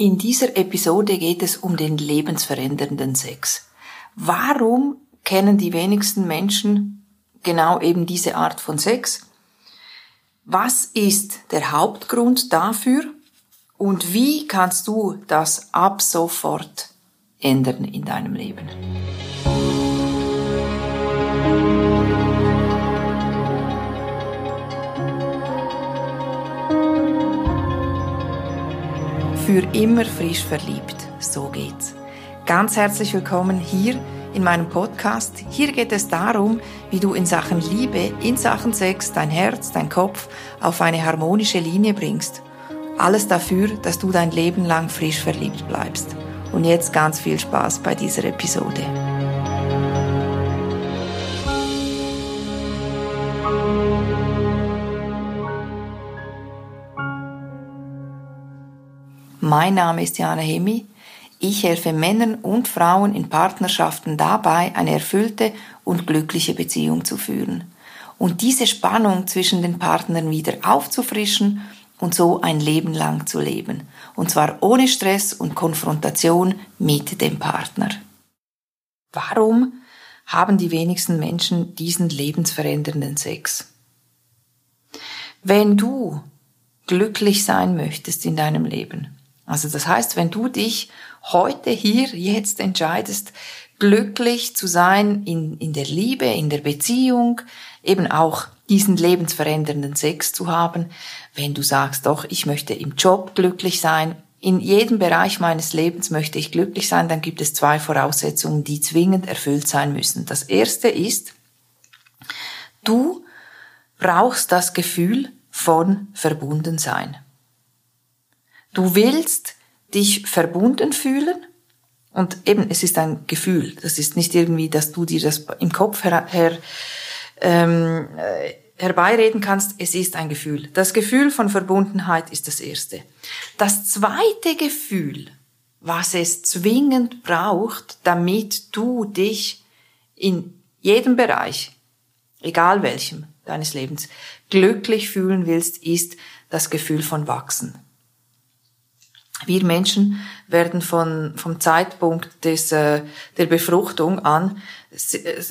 In dieser Episode geht es um den lebensverändernden Sex. Warum kennen die wenigsten Menschen genau eben diese Art von Sex? Was ist der Hauptgrund dafür? Und wie kannst du das ab sofort ändern in deinem Leben? Für immer frisch verliebt, so geht's. Ganz herzlich willkommen hier in meinem Podcast. Hier geht es darum, wie du in Sachen Liebe, in Sachen Sex, dein Herz, dein Kopf auf eine harmonische Linie bringst. Alles dafür, dass du dein Leben lang frisch verliebt bleibst. Und jetzt ganz viel Spaß bei dieser Episode. Mein Name ist Jana Hemi. Ich helfe Männern und Frauen in Partnerschaften dabei, eine erfüllte und glückliche Beziehung zu führen und diese Spannung zwischen den Partnern wieder aufzufrischen und so ein Leben lang zu leben. Und zwar ohne Stress und Konfrontation mit dem Partner. Warum haben die wenigsten Menschen diesen lebensverändernden Sex? Wenn du glücklich sein möchtest in deinem Leben, also das heißt, wenn du dich heute hier jetzt entscheidest, glücklich zu sein in, in der Liebe, in der Beziehung, eben auch diesen lebensverändernden Sex zu haben, wenn du sagst, doch, ich möchte im Job glücklich sein, in jedem Bereich meines Lebens möchte ich glücklich sein, dann gibt es zwei Voraussetzungen, die zwingend erfüllt sein müssen. Das erste ist, du brauchst das Gefühl von Verbundensein. Du willst dich verbunden fühlen und eben, es ist ein Gefühl. Das ist nicht irgendwie, dass du dir das im Kopf her, her ähm, äh, herbeireden kannst. Es ist ein Gefühl. Das Gefühl von Verbundenheit ist das erste. Das zweite Gefühl, was es zwingend braucht, damit du dich in jedem Bereich, egal welchem deines Lebens, glücklich fühlen willst, ist das Gefühl von Wachsen. Wir Menschen werden von, vom Zeitpunkt des, äh, der Befruchtung an,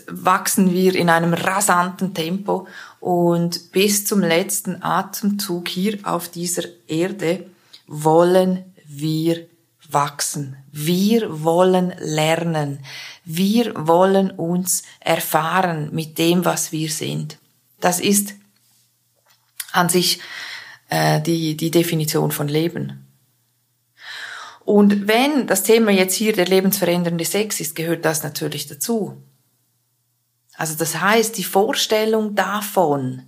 wachsen wir in einem rasanten Tempo und bis zum letzten Atemzug hier auf dieser Erde wollen wir wachsen. Wir wollen lernen. Wir wollen uns erfahren mit dem, was wir sind. Das ist an sich äh, die, die Definition von Leben. Und wenn das Thema jetzt hier der lebensverändernde Sex ist, gehört das natürlich dazu. Also das heißt, die Vorstellung davon,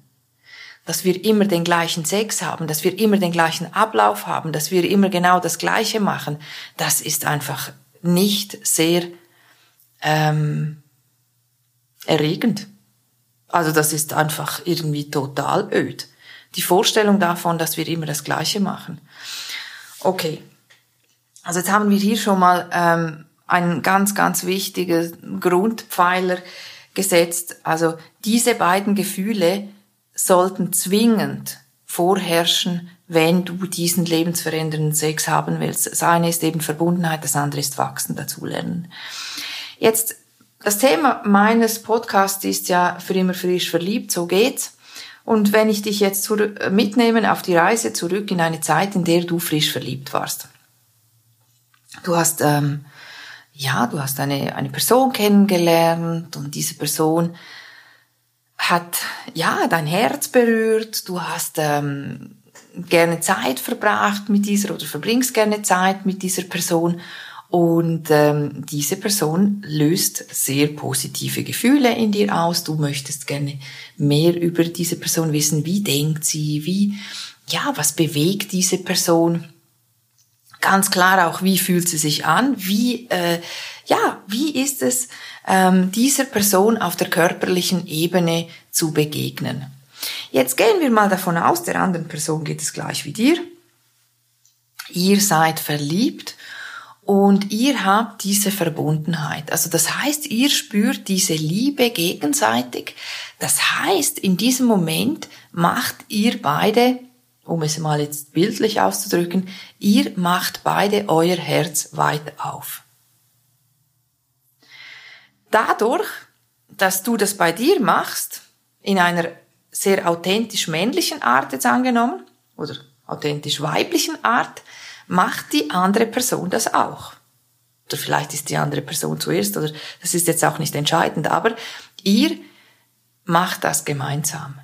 dass wir immer den gleichen Sex haben, dass wir immer den gleichen Ablauf haben, dass wir immer genau das Gleiche machen, das ist einfach nicht sehr ähm, erregend. Also das ist einfach irgendwie total öd. Die Vorstellung davon, dass wir immer das Gleiche machen. Okay, also jetzt haben wir hier schon mal ähm, einen ganz, ganz wichtigen Grundpfeiler gesetzt. Also diese beiden Gefühle sollten zwingend vorherrschen, wenn du diesen lebensverändernden Sex haben willst. Das eine ist eben Verbundenheit, das andere ist Wachsen, dazulernen. Jetzt, das Thema meines Podcasts ist ja für immer frisch verliebt, so geht's. Und wenn ich dich jetzt mitnehme auf die Reise zurück in eine Zeit, in der du frisch verliebt warst. Du hast, ähm, ja, du hast eine, eine Person kennengelernt und diese Person hat, ja, dein Herz berührt. Du hast ähm, gerne Zeit verbracht mit dieser oder verbringst gerne Zeit mit dieser Person. Und ähm, diese Person löst sehr positive Gefühle in dir aus. Du möchtest gerne mehr über diese Person wissen. Wie denkt sie? Wie, ja, was bewegt diese Person? Ganz klar auch, wie fühlt sie sich an, wie, äh, ja, wie ist es, ähm, dieser Person auf der körperlichen Ebene zu begegnen. Jetzt gehen wir mal davon aus, der anderen Person geht es gleich wie dir. Ihr seid verliebt und ihr habt diese Verbundenheit. Also das heißt, ihr spürt diese Liebe gegenseitig. Das heißt, in diesem Moment macht ihr beide um es mal jetzt bildlich auszudrücken, ihr macht beide euer Herz weit auf. Dadurch, dass du das bei dir machst, in einer sehr authentisch männlichen Art jetzt angenommen, oder authentisch weiblichen Art, macht die andere Person das auch. Oder vielleicht ist die andere Person zuerst, oder das ist jetzt auch nicht entscheidend, aber ihr macht das gemeinsam.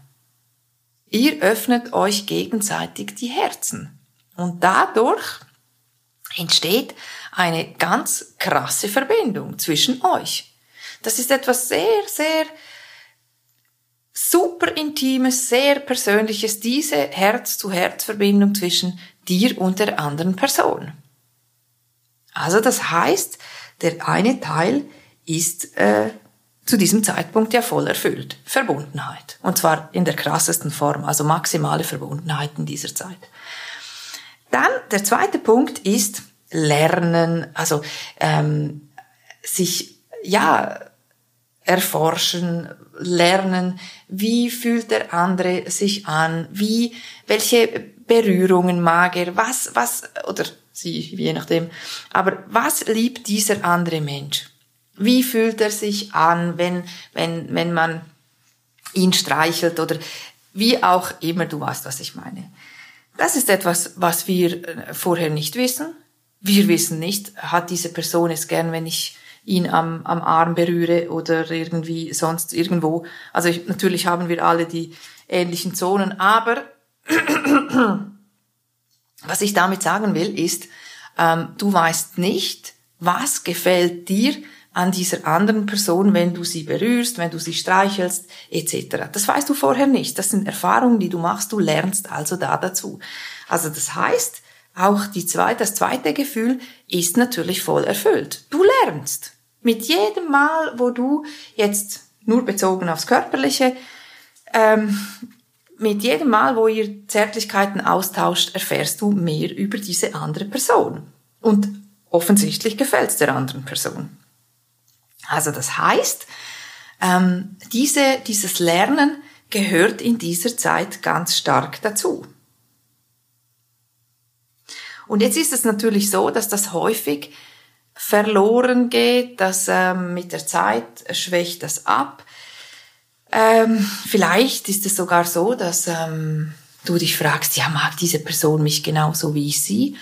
Ihr öffnet euch gegenseitig die Herzen. Und dadurch entsteht eine ganz krasse Verbindung zwischen euch. Das ist etwas sehr, sehr super intimes, sehr persönliches, diese Herz-zu-Herz-Verbindung zwischen dir und der anderen Person. Also das heißt, der eine Teil ist äh, zu diesem Zeitpunkt ja voll erfüllt. Verbundenheit. Und zwar in der krassesten Form, also maximale Verbundenheit in dieser Zeit. Dann der zweite Punkt ist Lernen, also ähm, sich ja erforschen, lernen, wie fühlt der andere sich an, wie, welche Berührungen mag er, was, was, oder sie, je nachdem, aber was liebt dieser andere Mensch? Wie fühlt er sich an, wenn, wenn, wenn man ihn streichelt oder wie auch immer, du weißt, was ich meine. Das ist etwas, was wir äh, vorher nicht wissen. Wir wissen nicht, hat diese Person es gern, wenn ich ihn am, am Arm berühre oder irgendwie sonst irgendwo. Also ich, natürlich haben wir alle die ähnlichen Zonen, aber was ich damit sagen will, ist, ähm, du weißt nicht, was gefällt dir an dieser anderen Person, wenn du sie berührst, wenn du sie streichelst, etc. Das weißt du vorher nicht. Das sind Erfahrungen, die du machst. Du lernst also da dazu. Also das heißt, auch die zweite, das zweite Gefühl ist natürlich voll erfüllt. Du lernst. Mit jedem Mal, wo du jetzt nur bezogen aufs Körperliche, ähm, mit jedem Mal, wo ihr Zärtlichkeiten austauscht, erfährst du mehr über diese andere Person. Und offensichtlich gefällt es der anderen Person. Also das heißt, ähm, diese, dieses Lernen gehört in dieser Zeit ganz stark dazu. Und jetzt ist es natürlich so, dass das häufig verloren geht, dass ähm, mit der Zeit schwächt das ab. Ähm, vielleicht ist es sogar so, dass ähm, du dich fragst, ja, mag diese Person mich genauso wie ich sie?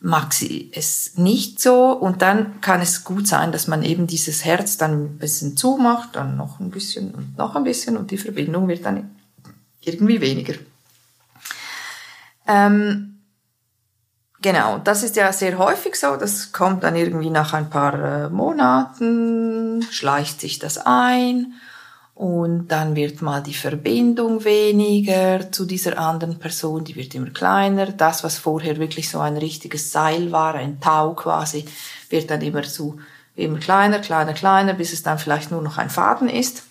Mag sie es nicht so. Und dann kann es gut sein, dass man eben dieses Herz dann ein bisschen zumacht, dann noch ein bisschen und noch ein bisschen und die Verbindung wird dann irgendwie weniger. Ähm, genau, das ist ja sehr häufig so, das kommt dann irgendwie nach ein paar äh, Monaten, schleicht sich das ein und dann wird mal die Verbindung weniger zu dieser anderen Person, die wird immer kleiner. Das, was vorher wirklich so ein richtiges Seil war, ein Tau quasi, wird dann immer zu, immer kleiner, kleiner, kleiner, bis es dann vielleicht nur noch ein Faden ist.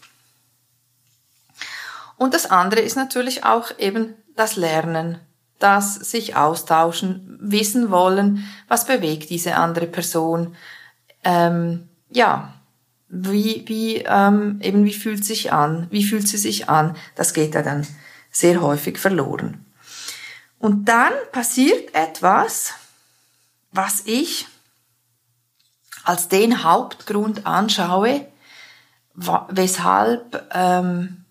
Und das andere ist natürlich auch eben das Lernen, das sich austauschen, wissen wollen, was bewegt diese andere Person. Ähm, ja, wie, wie, ähm, eben wie fühlt sich an, wie fühlt sie sich an, das geht ja dann sehr häufig verloren. Und dann passiert etwas, was ich als den Hauptgrund anschaue, weshalb ähm,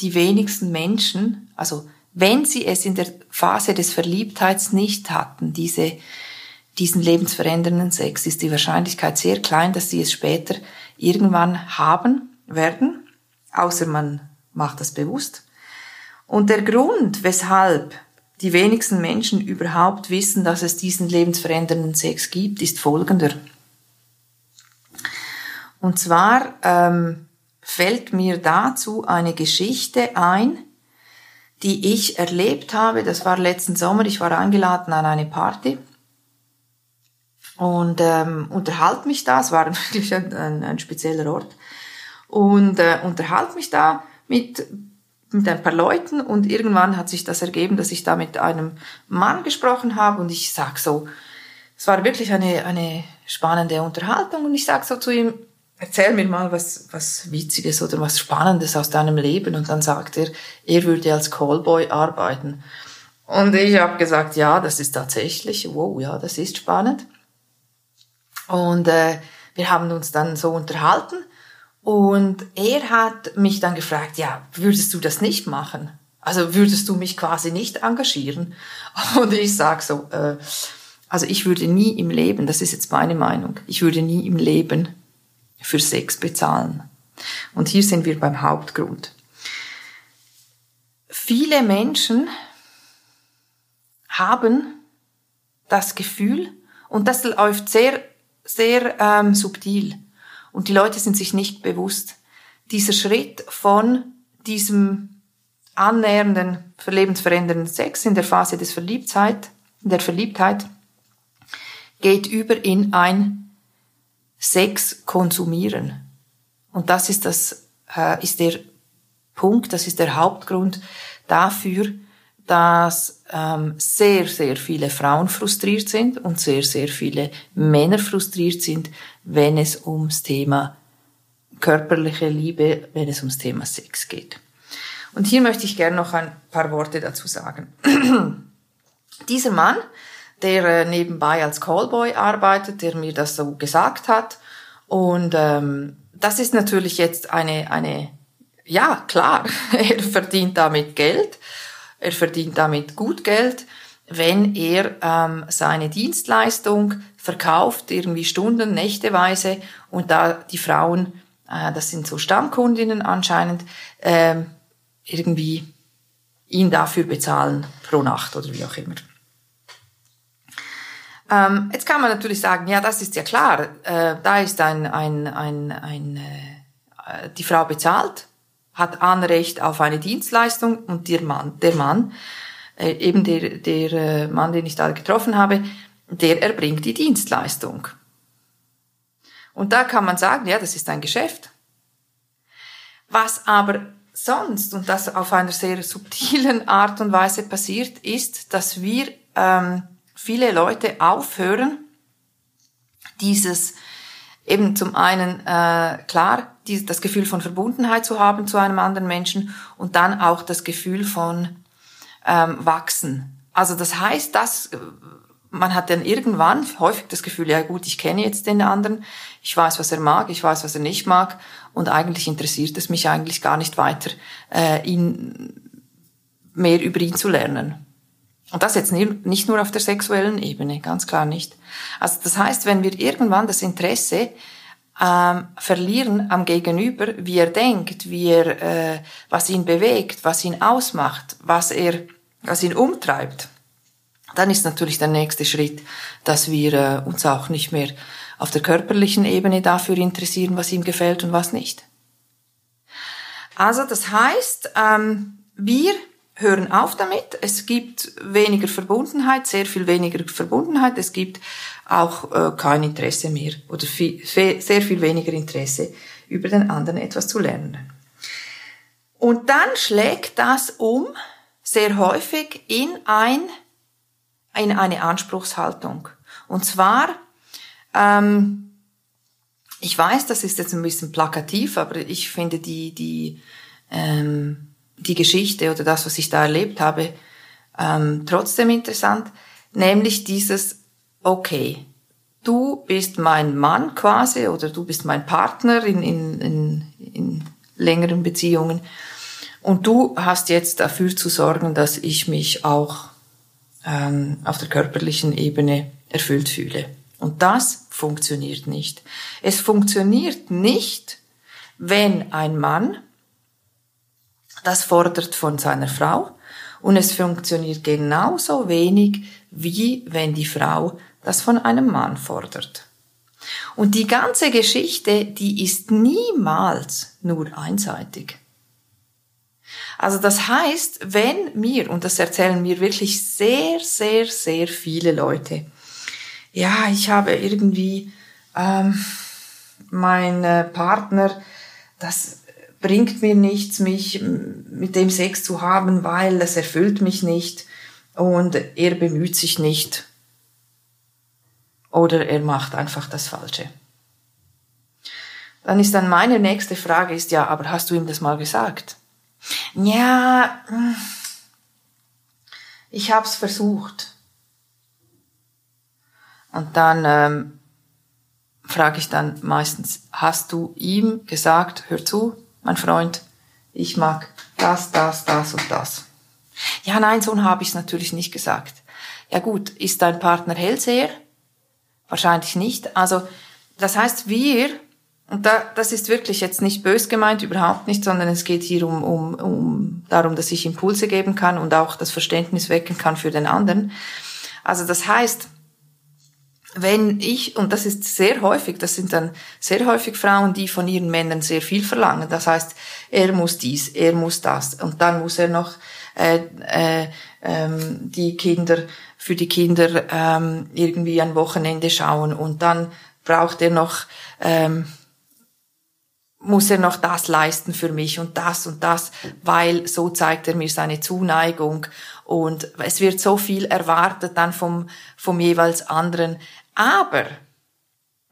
die wenigsten Menschen, also wenn sie es in der Phase des Verliebtheits nicht hatten, diese, diesen lebensverändernden Sex, ist die Wahrscheinlichkeit sehr klein, dass sie es später irgendwann haben werden, außer man macht das bewusst. Und der Grund, weshalb die wenigsten Menschen überhaupt wissen, dass es diesen lebensverändernden Sex gibt, ist folgender. Und zwar ähm, fällt mir dazu eine Geschichte ein, die ich erlebt habe. Das war letzten Sommer. Ich war eingeladen an eine Party und ähm, unterhalte mich da. Es war wirklich ein, ein, ein spezieller Ort. Und äh, unterhalte mich da mit mit ein paar Leuten. Und irgendwann hat sich das ergeben, dass ich da mit einem Mann gesprochen habe. Und ich sag so, es war wirklich eine eine spannende Unterhaltung. Und ich sag so zu ihm, erzähl mir mal was was Witziges oder was Spannendes aus deinem Leben. Und dann sagt er, er würde als Callboy arbeiten. Und ich habe gesagt, ja, das ist tatsächlich, wow, ja, das ist spannend. Und äh, wir haben uns dann so unterhalten und er hat mich dann gefragt, ja, würdest du das nicht machen? Also würdest du mich quasi nicht engagieren? Und ich sag so, äh, also ich würde nie im Leben, das ist jetzt meine Meinung, ich würde nie im Leben für Sex bezahlen. Und hier sind wir beim Hauptgrund. Viele Menschen haben das Gefühl, und das läuft sehr, sehr ähm, subtil, und die Leute sind sich nicht bewusst, dieser Schritt von diesem annähernden, lebensverändernden Sex in der Phase des Verliebtheit, der Verliebtheit, geht über in ein Sex konsumieren. Und das ist das, äh, ist der Punkt, das ist der Hauptgrund dafür, dass ähm, sehr, sehr viele Frauen frustriert sind und sehr, sehr viele Männer frustriert sind, wenn es ums Thema körperliche Liebe, wenn es ums Thema Sex geht. Und hier möchte ich gerne noch ein paar Worte dazu sagen. Dieser Mann, der äh, nebenbei als Callboy arbeitet, der mir das so gesagt hat, und ähm, das ist natürlich jetzt eine, eine, ja klar, er verdient damit Geld er verdient damit gut Geld, wenn er ähm, seine Dienstleistung verkauft, irgendwie Stunden, Nächteweise und da die Frauen, äh, das sind so Stammkundinnen anscheinend, äh, irgendwie ihn dafür bezahlen pro Nacht oder wie auch immer. Ähm, jetzt kann man natürlich sagen, ja, das ist ja klar, äh, da ist ein, ein, ein, ein äh, die Frau bezahlt hat Anrecht auf eine Dienstleistung und der Mann, der Mann, äh, eben der, der äh, Mann, den ich da getroffen habe, der erbringt die Dienstleistung. Und da kann man sagen, ja, das ist ein Geschäft. Was aber sonst, und das auf einer sehr subtilen Art und Weise passiert, ist, dass wir ähm, viele Leute aufhören, dieses eben zum einen äh, klar die, das Gefühl von Verbundenheit zu haben zu einem anderen Menschen und dann auch das Gefühl von ähm, Wachsen. Also das heißt, dass man hat dann irgendwann häufig das Gefühl, ja gut, ich kenne jetzt den anderen, ich weiß, was er mag, ich weiß, was er nicht mag und eigentlich interessiert es mich eigentlich gar nicht weiter, äh, ihn mehr über ihn zu lernen. Und das jetzt nicht nur auf der sexuellen Ebene, ganz klar nicht. Also das heißt, wenn wir irgendwann das Interesse ähm, verlieren am Gegenüber, wie er denkt, wie er, äh, was ihn bewegt, was ihn ausmacht, was er, was ihn umtreibt, dann ist natürlich der nächste Schritt, dass wir äh, uns auch nicht mehr auf der körperlichen Ebene dafür interessieren, was ihm gefällt und was nicht. Also das heißt, ähm, wir hören auf damit. Es gibt weniger Verbundenheit, sehr viel weniger Verbundenheit. Es gibt auch äh, kein Interesse mehr oder viel, sehr viel weniger Interesse, über den anderen etwas zu lernen. Und dann schlägt das um, sehr häufig, in ein, in eine Anspruchshaltung. Und zwar, ähm, ich weiß, das ist jetzt ein bisschen plakativ, aber ich finde die, die, ähm, die Geschichte oder das, was ich da erlebt habe, ähm, trotzdem interessant, nämlich dieses, okay, du bist mein Mann quasi oder du bist mein Partner in, in, in, in längeren Beziehungen und du hast jetzt dafür zu sorgen, dass ich mich auch ähm, auf der körperlichen Ebene erfüllt fühle. Und das funktioniert nicht. Es funktioniert nicht, wenn ein Mann das fordert von seiner Frau und es funktioniert genauso wenig, wie wenn die Frau das von einem Mann fordert. Und die ganze Geschichte, die ist niemals nur einseitig. Also das heißt, wenn mir, und das erzählen mir wirklich sehr, sehr, sehr viele Leute, ja, ich habe irgendwie ähm, mein Partner, das bringt mir nichts, mich mit dem Sex zu haben, weil es erfüllt mich nicht und er bemüht sich nicht oder er macht einfach das Falsche. Dann ist dann meine nächste Frage ist ja, aber hast du ihm das mal gesagt? Ja, ich habe es versucht. Und dann ähm, frage ich dann meistens, hast du ihm gesagt, hör zu, mein Freund, ich mag das, das, das und das. Ja, nein, so habe ich es natürlich nicht gesagt. Ja gut, ist dein Partner Hellseher? Wahrscheinlich nicht. Also das heißt, wir, und da, das ist wirklich jetzt nicht bös gemeint, überhaupt nicht, sondern es geht hier um, um, um darum, dass ich Impulse geben kann und auch das Verständnis wecken kann für den anderen. Also das heißt, wenn ich, und das ist sehr häufig, das sind dann sehr häufig Frauen, die von ihren Männern sehr viel verlangen. Das heißt, er muss dies, er muss das und dann muss er noch äh, äh, ähm, die Kinder für die Kinder ähm, irgendwie ein Wochenende schauen und dann braucht er noch ähm, muss er noch das leisten für mich und das und das, weil so zeigt er mir seine Zuneigung und es wird so viel erwartet dann vom, vom jeweils anderen. Aber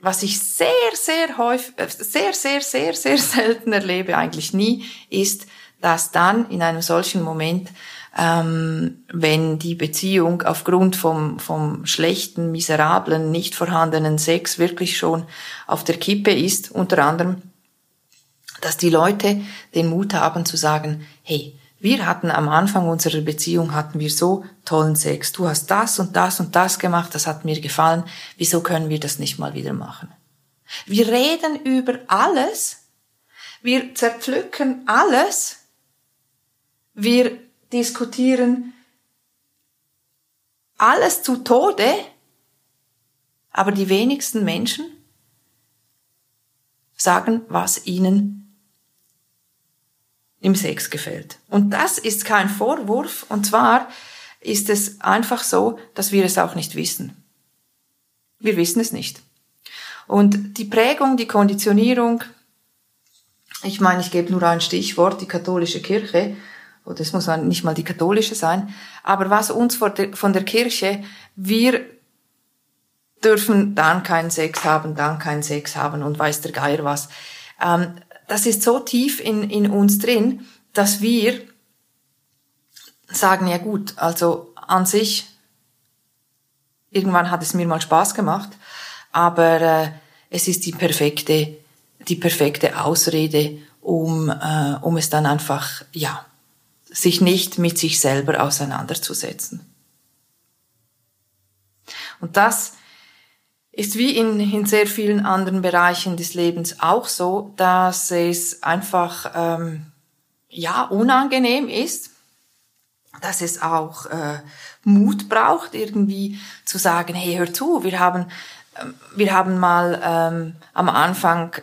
was ich sehr, sehr häufig, sehr, sehr, sehr, sehr selten erlebe, eigentlich nie, ist, dass dann in einem solchen Moment, ähm, wenn die Beziehung aufgrund vom, vom schlechten, miserablen, nicht vorhandenen Sex wirklich schon auf der Kippe ist, unter anderem, dass die Leute den Mut haben zu sagen, hey, wir hatten am Anfang unserer Beziehung hatten wir so tollen Sex. Du hast das und das und das gemacht, das hat mir gefallen. Wieso können wir das nicht mal wieder machen? Wir reden über alles. Wir zerpflücken alles. Wir diskutieren alles zu Tode. Aber die wenigsten Menschen sagen, was ihnen im Sex gefällt. Und das ist kein Vorwurf, und zwar ist es einfach so, dass wir es auch nicht wissen. Wir wissen es nicht. Und die Prägung, die Konditionierung, ich meine, ich gebe nur ein Stichwort, die katholische Kirche, oder es muss nicht mal die katholische sein, aber was uns von der Kirche, wir dürfen dann keinen Sex haben, dann keinen Sex haben und weiß der Geier was. Ähm, das ist so tief in, in uns drin, dass wir sagen, ja gut, also an sich, irgendwann hat es mir mal Spaß gemacht, aber äh, es ist die perfekte, die perfekte Ausrede, um, äh, um es dann einfach, ja, sich nicht mit sich selber auseinanderzusetzen. Und das ist wie in, in sehr vielen anderen Bereichen des Lebens auch so, dass es einfach ähm, ja unangenehm ist, dass es auch äh, Mut braucht, irgendwie zu sagen, hey, hör zu, wir haben ähm, wir haben mal ähm, am Anfang,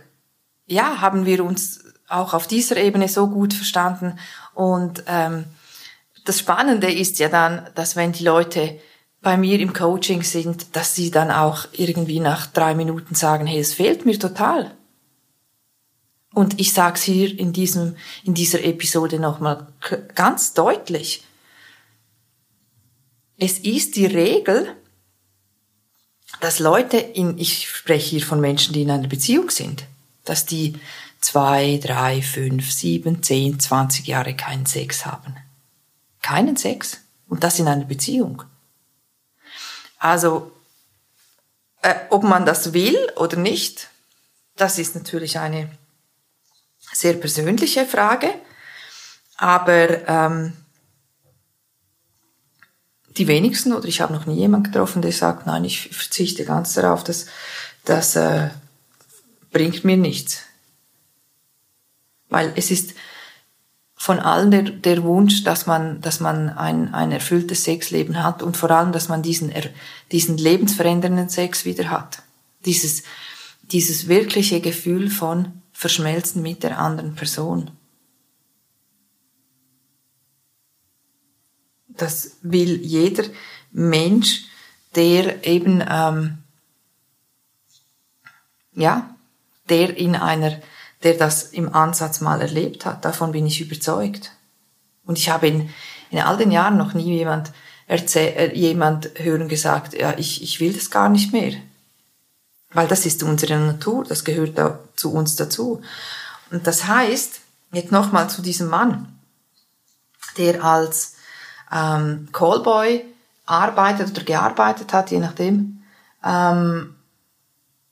ja, haben wir uns auch auf dieser Ebene so gut verstanden und ähm, das Spannende ist ja dann, dass wenn die Leute bei mir im Coaching sind, dass sie dann auch irgendwie nach drei Minuten sagen, hey, es fehlt mir total. Und ich sage es hier in, diesem, in dieser Episode nochmal ganz deutlich. Es ist die Regel, dass Leute in, ich spreche hier von Menschen, die in einer Beziehung sind, dass die zwei, drei, fünf, sieben, zehn, zwanzig Jahre keinen Sex haben. Keinen Sex. Und das in einer Beziehung. Also, äh, ob man das will oder nicht, das ist natürlich eine sehr persönliche Frage. Aber ähm, die wenigsten, oder ich habe noch nie jemanden getroffen, der sagt, nein, ich verzichte ganz darauf, das, das äh, bringt mir nichts. Weil es ist, von allen der, der Wunsch, dass man, dass man ein, ein erfülltes Sexleben hat und vor allem, dass man diesen, diesen lebensverändernden Sex wieder hat. Dieses, dieses wirkliche Gefühl von Verschmelzen mit der anderen Person. Das will jeder Mensch, der eben, ähm, ja, der in einer der das im Ansatz mal erlebt hat. Davon bin ich überzeugt. Und ich habe in, in all den Jahren noch nie jemand, erzähl, äh, jemand hören gesagt, ja, ich, ich will das gar nicht mehr. Weil das ist unsere Natur, das gehört da, zu uns dazu. Und das heißt, jetzt nochmal zu diesem Mann, der als, ähm, Callboy arbeitet oder gearbeitet hat, je nachdem. Ähm,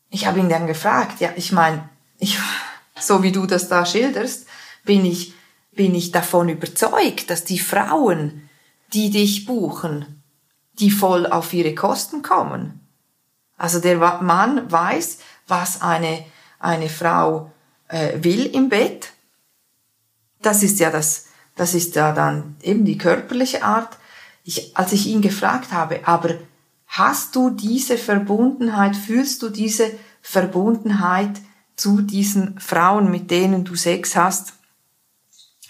ich habe ihn dann gefragt, ja, ich meine, ich, so wie du das da schilderst, bin ich, bin ich davon überzeugt, dass die Frauen, die dich buchen, die voll auf ihre Kosten kommen. Also der Mann weiß, was eine, eine Frau äh, will im Bett. Das ist ja das, das ist ja dann eben die körperliche Art. Ich, als ich ihn gefragt habe, aber hast du diese Verbundenheit, fühlst du diese Verbundenheit zu diesen Frauen, mit denen du Sex hast?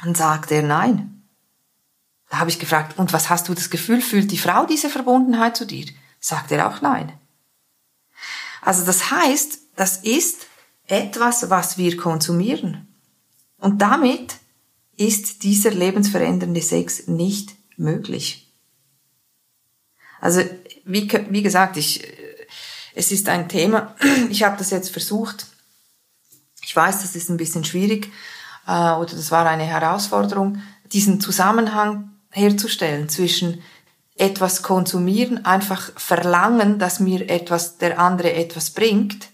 Dann sagt er nein. Da habe ich gefragt, und was hast du das Gefühl, fühlt die Frau diese Verbundenheit zu dir? Sagt er auch nein. Also das heißt, das ist etwas, was wir konsumieren. Und damit ist dieser lebensverändernde Sex nicht möglich. Also wie, wie gesagt, ich, es ist ein Thema, ich habe das jetzt versucht, ich weiß, das ist ein bisschen schwierig äh, oder das war eine Herausforderung, diesen Zusammenhang herzustellen zwischen etwas konsumieren, einfach verlangen, dass mir etwas, der andere etwas bringt,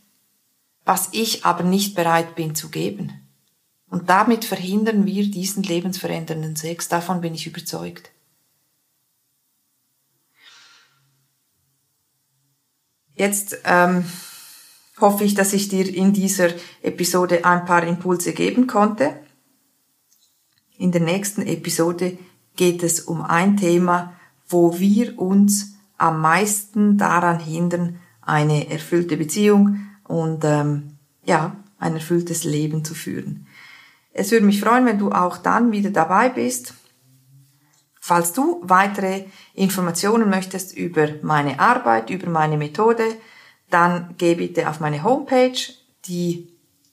was ich aber nicht bereit bin zu geben. Und damit verhindern wir diesen lebensverändernden Sex. Davon bin ich überzeugt. Jetzt ähm, hoffe ich, dass ich dir in dieser Episode ein paar Impulse geben konnte. In der nächsten Episode geht es um ein Thema, wo wir uns am meisten daran hindern, eine erfüllte Beziehung und ähm, ja, ein erfülltes Leben zu führen. Es würde mich freuen, wenn du auch dann wieder dabei bist. Falls du weitere Informationen möchtest über meine Arbeit, über meine Methode, dann geh bitte auf meine Homepage. Die,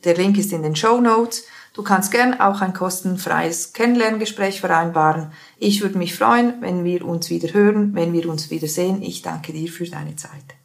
der Link ist in den Show Notes. Du kannst gern auch ein kostenfreies Kennenlerngespräch vereinbaren. Ich würde mich freuen, wenn wir uns wieder hören, wenn wir uns wieder sehen. Ich danke dir für deine Zeit.